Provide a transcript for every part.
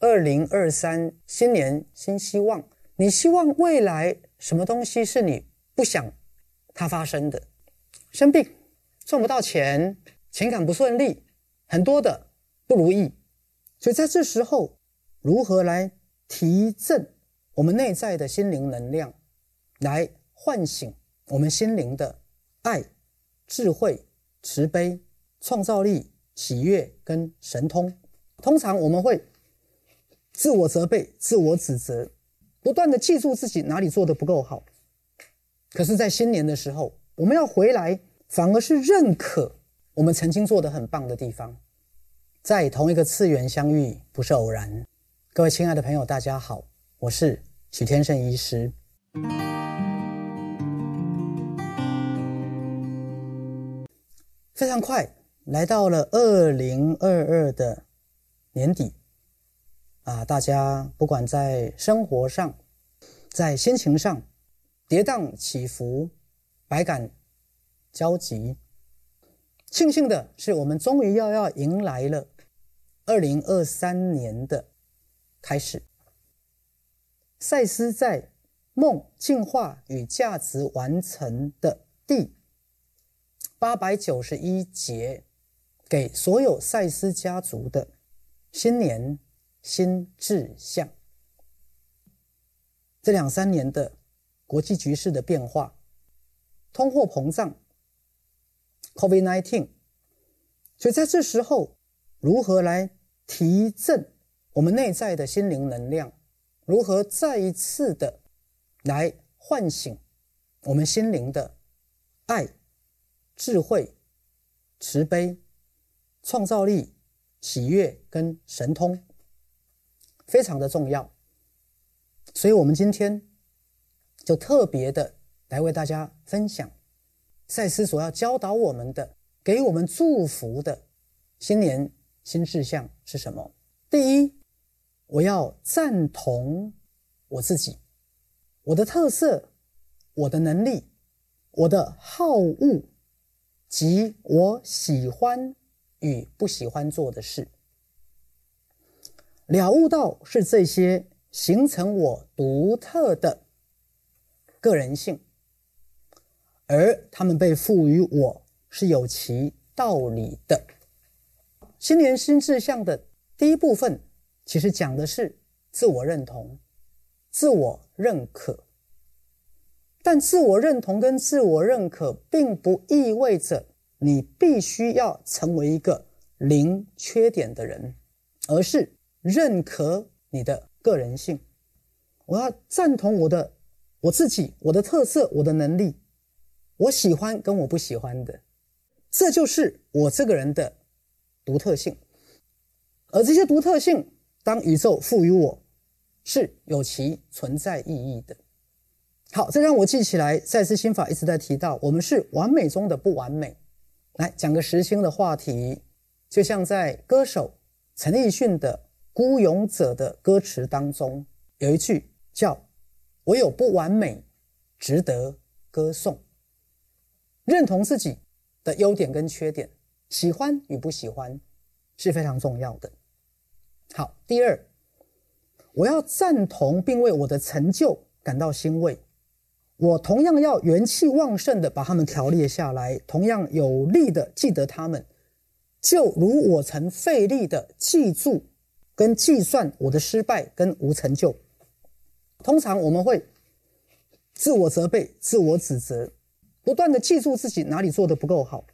二零二三新年新希望，你希望未来什么东西是你不想它发生的？生病，赚不到钱，情感不顺利，很多的不如意。所以在这时候，如何来提振我们内在的心灵能量，来唤醒我们心灵的爱、智慧、慈悲、创造力、喜悦跟神通？通常我们会自我责备、自我指责，不断的记住自己哪里做的不够好。可是，在新年的时候，我们要回来，反而是认可我们曾经做的很棒的地方。在同一个次元相遇不是偶然。各位亲爱的朋友，大家好，我是许天胜医师。非常快来到了二零二二的年底啊！大家不管在生活上、在心情上跌宕起伏、百感交集，庆幸的是，我们终于要要迎来了二零二三年的开始。赛斯在《梦进化与价值完成》的第。八百九十一节，给所有赛斯家族的新年新志向。这两三年的国际局势的变化，通货膨胀，COVID-19，所以在这时候，如何来提振我们内在的心灵能量？如何再一次的来唤醒我们心灵的爱？智慧、慈悲、创造力、喜悦跟神通，非常的重要。所以，我们今天就特别的来为大家分享赛斯所要教导我们的、给我们祝福的新年新志向是什么？第一，我要赞同我自己，我的特色，我的能力，我的好恶。及我喜欢与不喜欢做的事，了悟到是这些形成我独特的个人性，而他们被赋予我是有其道理的。新年新志向的第一部分，其实讲的是自我认同、自我认可。但自我认同跟自我认可，并不意味着你必须要成为一个零缺点的人，而是认可你的个人性。我要赞同我的我自己、我的特色、我的能力，我喜欢跟我不喜欢的，这就是我这个人的独特性。而这些独特性，当宇宙赋予我，是有其存在意义的。好，这让我记起来，赛斯心法一直在提到，我们是完美中的不完美。来讲个实心的话题，就像在歌手陈奕迅的《孤勇者》的歌词当中，有一句叫“我有不完美，值得歌颂”。认同自己的优点跟缺点，喜欢与不喜欢是非常重要的。好，第二，我要赞同并为我的成就感到欣慰。我同样要元气旺盛的把他们条列下来，同样有力的记得他们，就如我曾费力的记住跟计算我的失败跟无成就。通常我们会自我责备、自我指责，不断的记住自己哪里做的不够好。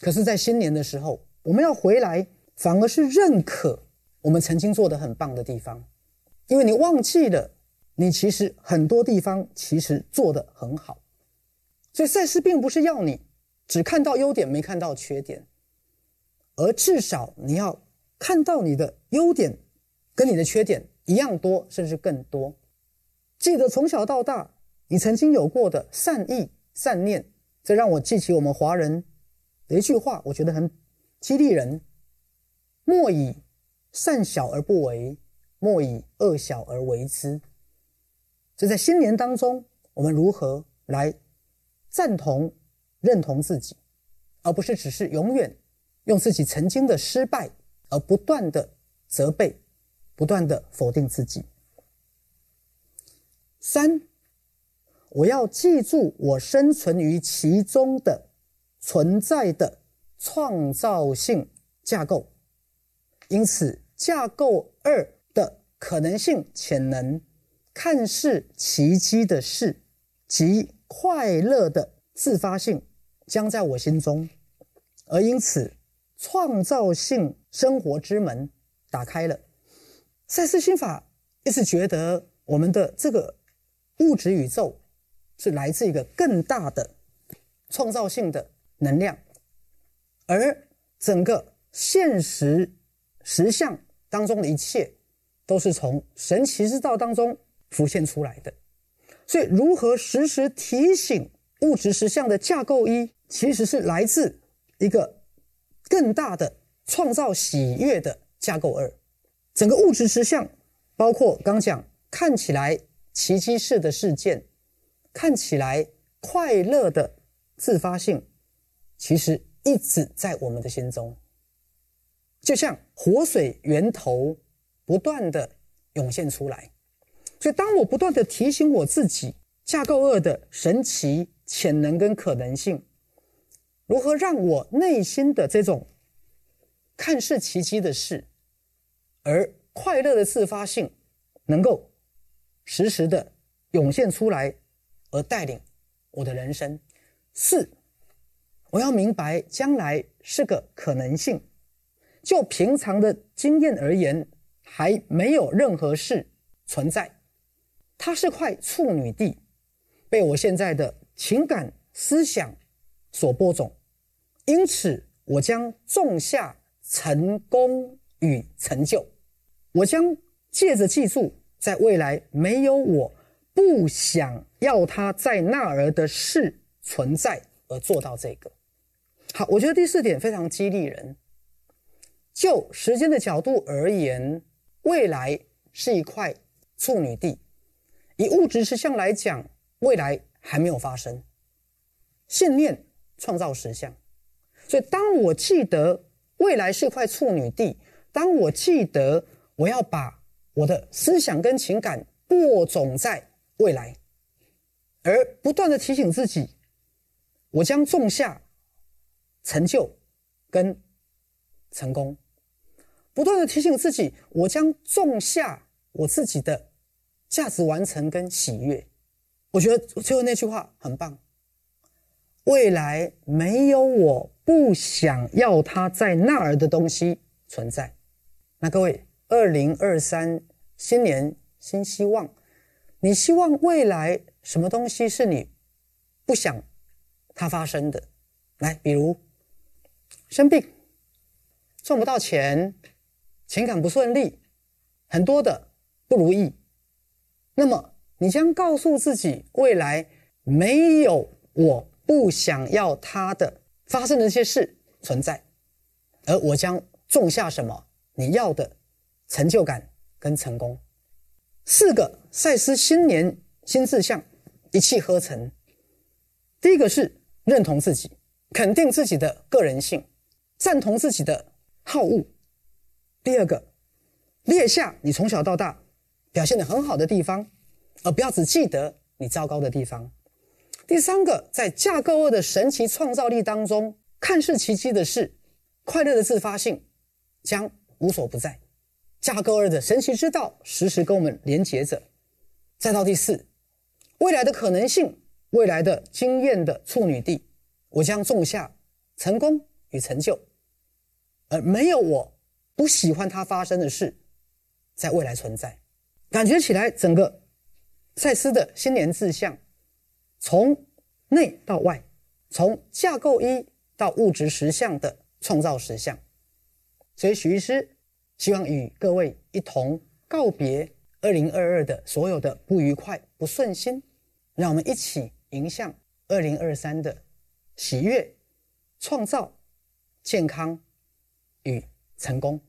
可是，在新年的时候，我们要回来，反而是认可我们曾经做的很棒的地方，因为你忘记了。你其实很多地方其实做的很好，所以赛事并不是要你只看到优点没看到缺点，而至少你要看到你的优点跟你的缺点一样多，甚至更多。记得从小到大你曾经有过的善意善念，这让我记起我们华人的一句话，我觉得很激励人：莫以善小而不为，莫以恶小而为之。就在新年当中，我们如何来赞同、认同自己，而不是只是永远用自己曾经的失败而不断的责备、不断的否定自己。三，我要记住我生存于其中的存在的创造性架构，因此架构二的可能性潜能，看似奇迹的事及快乐的自发性将在我心中，而因此创造性生活之门打开了。赛斯心法一直觉得我们的这个物质宇宙是来自一个更大的创造性的能量，而整个现实实相当中的一切都是从神奇之道当中浮现出来的。所以，如何时时提醒物质实相的架构一，其实是来自一个更大的创造喜悦的架构二。整个物质实相，包括刚讲看起来奇迹式的事件，看起来快乐的自发性，其实一直在我们的心中，就像活水源头不断的涌现出来。所以，当我不断的提醒我自己架构二的神奇潜能跟可能性，如何让我内心的这种看似奇迹的事。而快乐的自发性能够时时的涌现出来，而带领我的人生。四，我要明白将来是个可能性。就平常的经验而言，还没有任何事存在。它是块处女地，被我现在的情感思想所播种，因此我将种下成功与成就。我将借着记住，在未来没有我不想要他在那儿的事存在而做到这个。好，我觉得第四点非常激励人。就时间的角度而言，未来是一块处女地；以物质实相来讲，未来还没有发生。信念创造实相，所以当我记得未来是块处女地，当我记得。我要把我的思想跟情感播种在未来，而不断的提醒自己，我将种下成就跟成功；不断的提醒自己，我将种下我自己的价值完成跟喜悦。我觉得最后那句话很棒：未来没有我不想要它在那儿的东西存在。那各位。二零二三新年新希望，你希望未来什么东西是你不想它发生的？来，比如生病、赚不到钱、情感不顺利、很多的不如意。那么，你将告诉自己，未来没有我不想要他的发生的那些事存在，而我将种下什么你要的。成就感跟成功，四个赛斯新年新志向一气呵成。第一个是认同自己，肯定自己的个人性，赞同自己的好恶。第二个，列下你从小到大表现的很好的地方，而不要只记得你糟糕的地方。第三个，在架构二的神奇创造力当中，看似奇迹的事，快乐的自发性将无所不在。架构二的神奇之道，时时跟我们连接着。再到第四，未来的可能性，未来的经验的处女地，我将种下成功与成就，而没有我不喜欢它发生的事，在未来存在。感觉起来，整个赛斯的新年志向，从内到外，从架构一到物质实相的创造实相。所以许医师。希望与各位一同告别二零二二的所有的不愉快、不顺心，让我们一起迎向二零二三的喜悦、创造、健康与成功。